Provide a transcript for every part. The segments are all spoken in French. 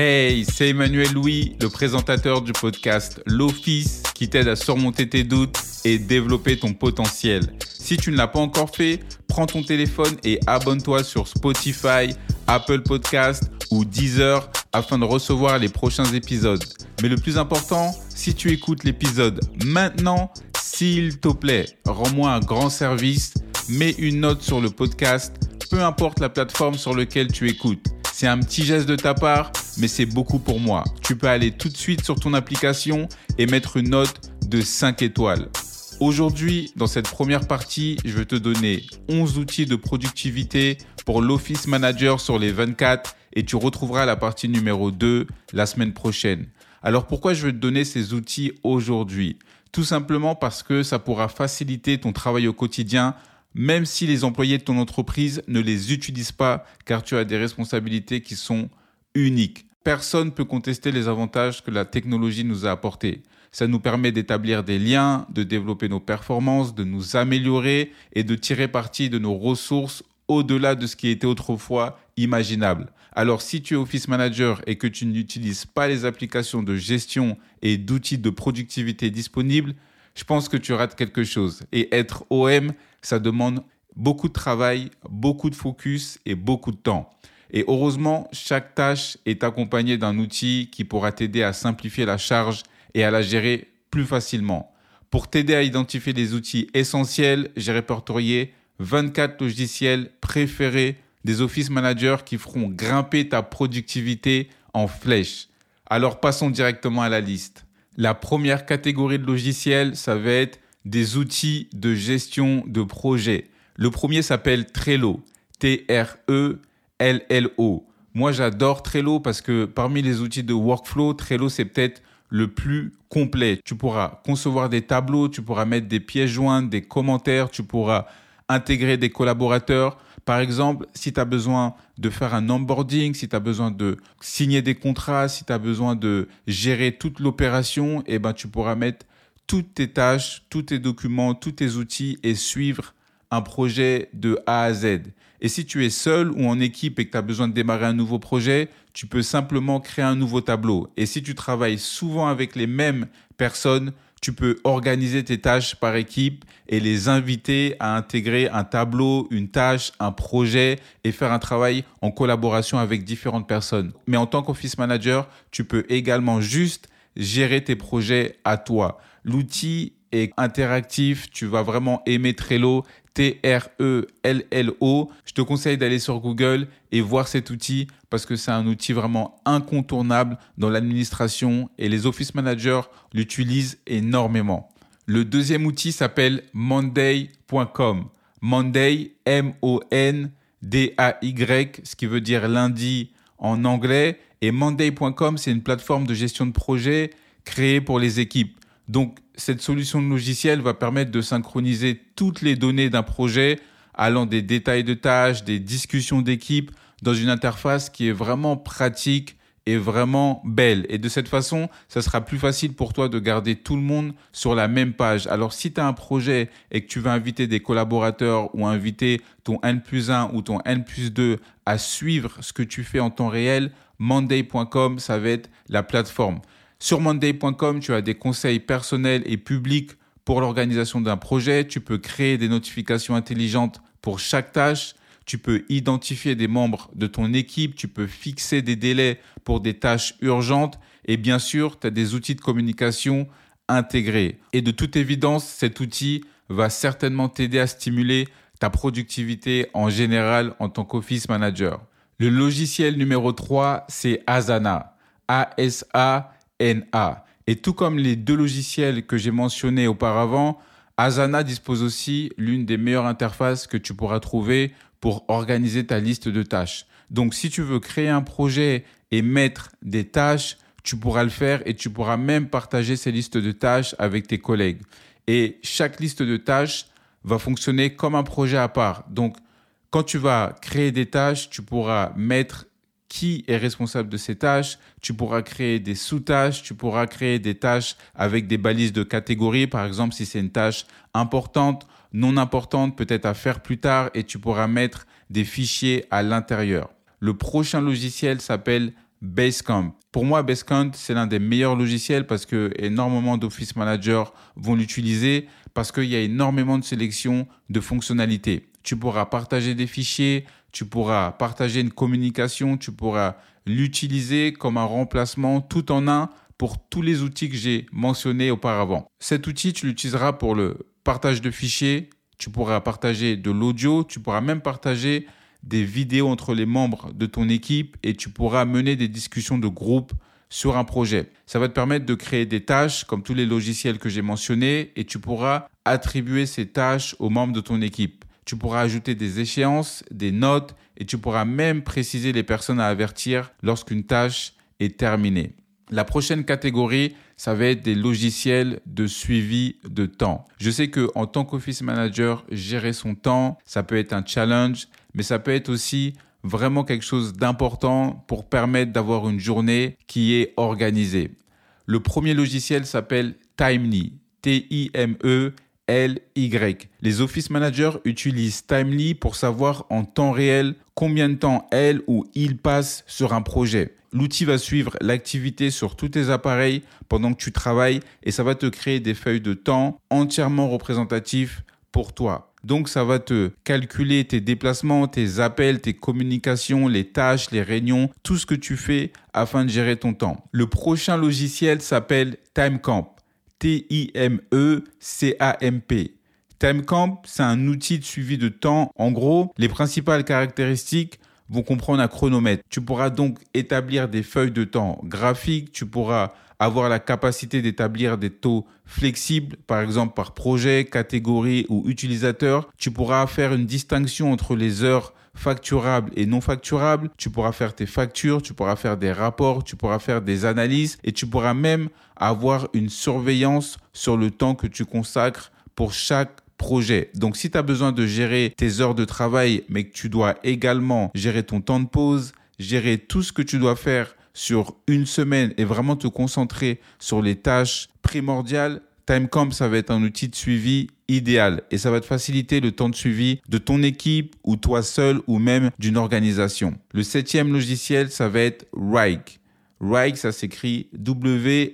Hey, c'est Emmanuel Louis, le présentateur du podcast L'Office qui t'aide à surmonter tes doutes et développer ton potentiel. Si tu ne l'as pas encore fait, prends ton téléphone et abonne-toi sur Spotify, Apple Podcast ou Deezer afin de recevoir les prochains épisodes. Mais le plus important, si tu écoutes l'épisode maintenant, s'il te plaît, rends-moi un grand service, mets une note sur le podcast, peu importe la plateforme sur laquelle tu écoutes. C'est un petit geste de ta part, mais c'est beaucoup pour moi. Tu peux aller tout de suite sur ton application et mettre une note de 5 étoiles. Aujourd'hui, dans cette première partie, je vais te donner 11 outils de productivité pour l'Office Manager sur les 24 et tu retrouveras la partie numéro 2 la semaine prochaine. Alors pourquoi je vais te donner ces outils aujourd'hui? Tout simplement parce que ça pourra faciliter ton travail au quotidien même si les employés de ton entreprise ne les utilisent pas car tu as des responsabilités qui sont uniques. Personne ne peut contester les avantages que la technologie nous a apportés. Ça nous permet d'établir des liens, de développer nos performances, de nous améliorer et de tirer parti de nos ressources au-delà de ce qui était autrefois imaginable. Alors si tu es Office Manager et que tu n'utilises pas les applications de gestion et d'outils de productivité disponibles, je pense que tu rates quelque chose. Et être OM, ça demande beaucoup de travail, beaucoup de focus et beaucoup de temps. Et heureusement, chaque tâche est accompagnée d'un outil qui pourra t'aider à simplifier la charge et à la gérer plus facilement. Pour t'aider à identifier les outils essentiels, j'ai répertorié 24 logiciels préférés des office managers qui feront grimper ta productivité en flèche. Alors passons directement à la liste. La première catégorie de logiciels, ça va être des outils de gestion de projet. Le premier s'appelle Trello. T-R-E-L-L-O. Moi, j'adore Trello parce que parmi les outils de workflow, Trello, c'est peut-être le plus complet. Tu pourras concevoir des tableaux, tu pourras mettre des pièces jointes, des commentaires, tu pourras intégrer des collaborateurs. Par exemple, si tu as besoin de faire un onboarding, si tu as besoin de signer des contrats, si tu as besoin de gérer toute l'opération, eh ben, tu pourras mettre toutes tes tâches, tous tes documents, tous tes outils et suivre un projet de A à Z. Et si tu es seul ou en équipe et que tu as besoin de démarrer un nouveau projet, tu peux simplement créer un nouveau tableau. Et si tu travailles souvent avec les mêmes personnes, tu peux organiser tes tâches par équipe et les inviter à intégrer un tableau, une tâche, un projet et faire un travail en collaboration avec différentes personnes. Mais en tant qu'office manager, tu peux également juste gérer tes projets à toi. L'outil est interactif, tu vas vraiment aimer Trello, T-R-E-L-L-O. Je te conseille d'aller sur Google et voir cet outil parce que c'est un outil vraiment incontournable dans l'administration et les office managers l'utilisent énormément. Le deuxième outil s'appelle monday.com. Monday, M-O-N-D-A-Y, ce qui veut dire lundi en anglais. Et monday.com, c'est une plateforme de gestion de projet créée pour les équipes. Donc, cette solution de logiciel va permettre de synchroniser toutes les données d'un projet allant des détails de tâches, des discussions d'équipe dans une interface qui est vraiment pratique et vraiment belle. Et de cette façon, ça sera plus facile pour toi de garder tout le monde sur la même page. Alors si tu as un projet et que tu veux inviter des collaborateurs ou inviter ton N plus 1 ou ton N plus 2 à suivre ce que tu fais en temps réel, monday.com, ça va être la plateforme. Sur monday.com, tu as des conseils personnels et publics pour l'organisation d'un projet. Tu peux créer des notifications intelligentes pour chaque tâche. Tu peux identifier des membres de ton équipe. Tu peux fixer des délais pour des tâches urgentes. Et bien sûr, tu as des outils de communication intégrés. Et de toute évidence, cet outil va certainement t'aider à stimuler ta productivité en général en tant qu'office manager. Le logiciel numéro 3, c'est Asana. A-S-A NA. Et tout comme les deux logiciels que j'ai mentionnés auparavant, Asana dispose aussi l'une des meilleures interfaces que tu pourras trouver pour organiser ta liste de tâches. Donc si tu veux créer un projet et mettre des tâches, tu pourras le faire et tu pourras même partager ces listes de tâches avec tes collègues. Et chaque liste de tâches va fonctionner comme un projet à part. Donc quand tu vas créer des tâches, tu pourras mettre qui est responsable de ces tâches. Tu pourras créer des sous-tâches, tu pourras créer des tâches avec des balises de catégorie, par exemple si c'est une tâche importante, non importante, peut-être à faire plus tard, et tu pourras mettre des fichiers à l'intérieur. Le prochain logiciel s'appelle Basecamp. Pour moi, Basecamp, c'est l'un des meilleurs logiciels parce que énormément d'office managers vont l'utiliser parce qu'il y a énormément de sélection de fonctionnalités. Tu pourras partager des fichiers, tu pourras partager une communication, tu pourras l'utiliser comme un remplacement tout en un pour tous les outils que j'ai mentionnés auparavant. Cet outil, tu l'utiliseras pour le partage de fichiers, tu pourras partager de l'audio, tu pourras même partager des vidéos entre les membres de ton équipe et tu pourras mener des discussions de groupe sur un projet. Ça va te permettre de créer des tâches comme tous les logiciels que j'ai mentionnés et tu pourras attribuer ces tâches aux membres de ton équipe. Tu pourras ajouter des échéances, des notes et tu pourras même préciser les personnes à avertir lorsqu'une tâche est terminée. La prochaine catégorie, ça va être des logiciels de suivi de temps. Je sais que en tant qu'office manager, gérer son temps, ça peut être un challenge, mais ça peut être aussi vraiment quelque chose d'important pour permettre d'avoir une journée qui est organisée. Le premier logiciel s'appelle Timely, T-I-M-E. L-Y. Les office managers utilisent Timely pour savoir en temps réel combien de temps elle ou il passe sur un projet. L'outil va suivre l'activité sur tous tes appareils pendant que tu travailles et ça va te créer des feuilles de temps entièrement représentatives pour toi. Donc ça va te calculer tes déplacements, tes appels, tes communications, les tâches, les réunions, tout ce que tu fais afin de gérer ton temps. Le prochain logiciel s'appelle TimeCamp. T-I-M-E-C-A-M-P. TimeCamp, c'est un outil de suivi de temps. En gros, les principales caractéristiques vont comprendre un chronomètre. Tu pourras donc établir des feuilles de temps graphiques, tu pourras avoir la capacité d'établir des taux flexibles, par exemple par projet, catégorie ou utilisateur. Tu pourras faire une distinction entre les heures facturables et non facturables. Tu pourras faire tes factures, tu pourras faire des rapports, tu pourras faire des analyses et tu pourras même avoir une surveillance sur le temps que tu consacres pour chaque projet. Donc si tu as besoin de gérer tes heures de travail, mais que tu dois également gérer ton temps de pause, gérer tout ce que tu dois faire sur une semaine et vraiment te concentrer sur les tâches primordiales, Timecamp, ça va être un outil de suivi idéal et ça va te faciliter le temps de suivi de ton équipe ou toi seul ou même d'une organisation. Le septième logiciel, ça va être Rike. Rike, ça s'écrit W-R-I-K-E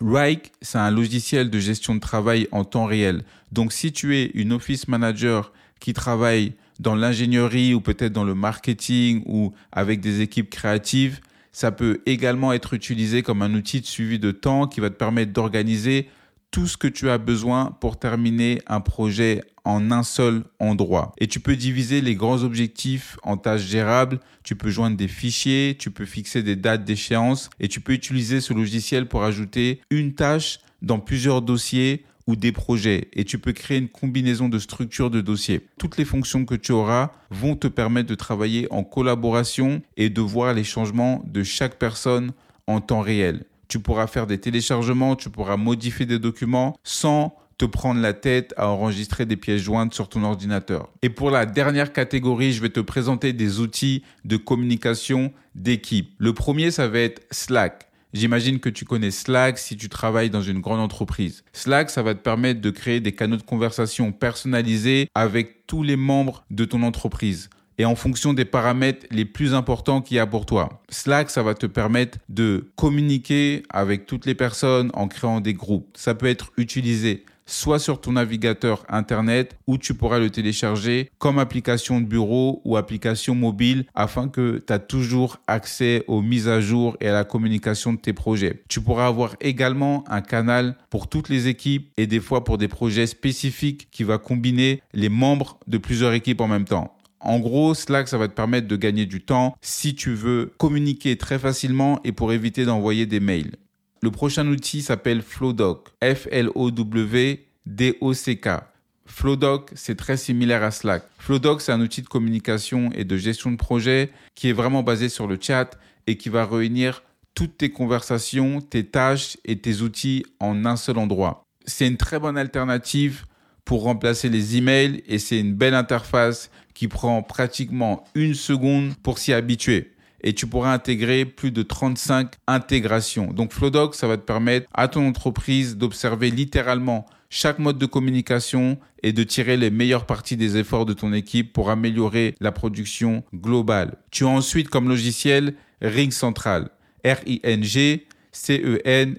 Rike, c'est un logiciel de gestion de travail en temps réel. Donc si tu es une office manager qui travaille dans l'ingénierie ou peut-être dans le marketing ou avec des équipes créatives, ça peut également être utilisé comme un outil de suivi de temps qui va te permettre d'organiser tout ce que tu as besoin pour terminer un projet en un seul endroit. Et tu peux diviser les grands objectifs en tâches gérables, tu peux joindre des fichiers, tu peux fixer des dates d'échéance et tu peux utiliser ce logiciel pour ajouter une tâche dans plusieurs dossiers ou des projets et tu peux créer une combinaison de structures de dossiers. Toutes les fonctions que tu auras vont te permettre de travailler en collaboration et de voir les changements de chaque personne en temps réel. Tu pourras faire des téléchargements, tu pourras modifier des documents sans te prendre la tête à enregistrer des pièces jointes sur ton ordinateur. Et pour la dernière catégorie, je vais te présenter des outils de communication d'équipe. Le premier, ça va être Slack. J'imagine que tu connais Slack si tu travailles dans une grande entreprise. Slack, ça va te permettre de créer des canaux de conversation personnalisés avec tous les membres de ton entreprise et en fonction des paramètres les plus importants qu'il y a pour toi. Slack, ça va te permettre de communiquer avec toutes les personnes en créant des groupes. Ça peut être utilisé soit sur ton navigateur Internet où tu pourras le télécharger comme application de bureau ou application mobile afin que tu as toujours accès aux mises à jour et à la communication de tes projets. Tu pourras avoir également un canal pour toutes les équipes et des fois pour des projets spécifiques qui va combiner les membres de plusieurs équipes en même temps. En gros, Slack, ça va te permettre de gagner du temps si tu veux communiquer très facilement et pour éviter d'envoyer des mails. Le prochain outil s'appelle Flowdoc. F-L-O-W-D-O-C-K. Flowdoc, c'est très similaire à Slack. Flowdoc, c'est un outil de communication et de gestion de projet qui est vraiment basé sur le chat et qui va réunir toutes tes conversations, tes tâches et tes outils en un seul endroit. C'est une très bonne alternative pour remplacer les emails et c'est une belle interface qui prend pratiquement une seconde pour s'y habituer. Et tu pourras intégrer plus de 35 intégrations. Donc Flowdoc, ça va te permettre à ton entreprise d'observer littéralement chaque mode de communication et de tirer les meilleures parties des efforts de ton équipe pour améliorer la production globale. Tu as ensuite comme logiciel Ring Central, R-I-N-G C-E-N-T-R-A-L.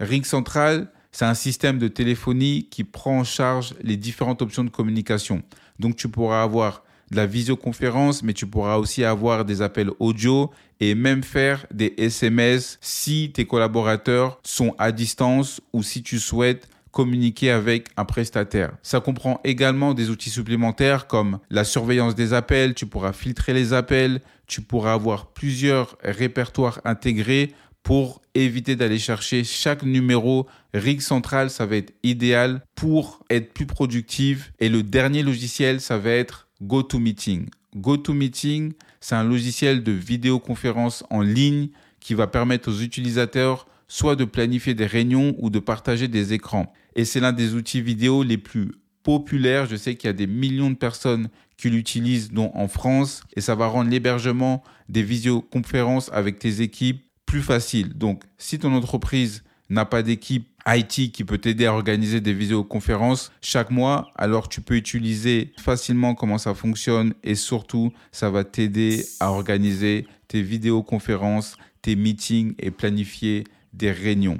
Ring Central, c'est un système de téléphonie qui prend en charge les différentes options de communication. Donc tu pourras avoir de la visioconférence, mais tu pourras aussi avoir des appels audio et même faire des SMS si tes collaborateurs sont à distance ou si tu souhaites communiquer avec un prestataire. Ça comprend également des outils supplémentaires comme la surveillance des appels, tu pourras filtrer les appels, tu pourras avoir plusieurs répertoires intégrés pour éviter d'aller chercher chaque numéro. Rig central, ça va être idéal pour être plus productive. Et le dernier logiciel, ça va être GoToMeeting. GoToMeeting, c'est un logiciel de vidéoconférence en ligne qui va permettre aux utilisateurs soit de planifier des réunions ou de partager des écrans. Et c'est l'un des outils vidéo les plus populaires. Je sais qu'il y a des millions de personnes qui l'utilisent, dont en France, et ça va rendre l'hébergement des visioconférences avec tes équipes plus facile. Donc, si ton entreprise n'a pas d'équipe IT qui peut t'aider à organiser des visioconférences chaque mois, alors tu peux utiliser facilement comment ça fonctionne et surtout, ça va t'aider à organiser tes vidéoconférences, tes meetings et planifier des réunions.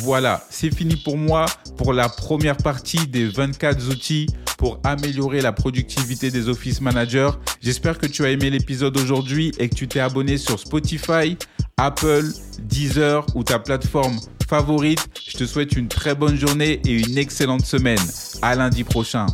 Voilà, c'est fini pour moi pour la première partie des 24 outils pour améliorer la productivité des office managers. J'espère que tu as aimé l'épisode aujourd'hui et que tu t'es abonné sur Spotify, Apple, Deezer ou ta plateforme favorite. Je te souhaite une très bonne journée et une excellente semaine. À lundi prochain.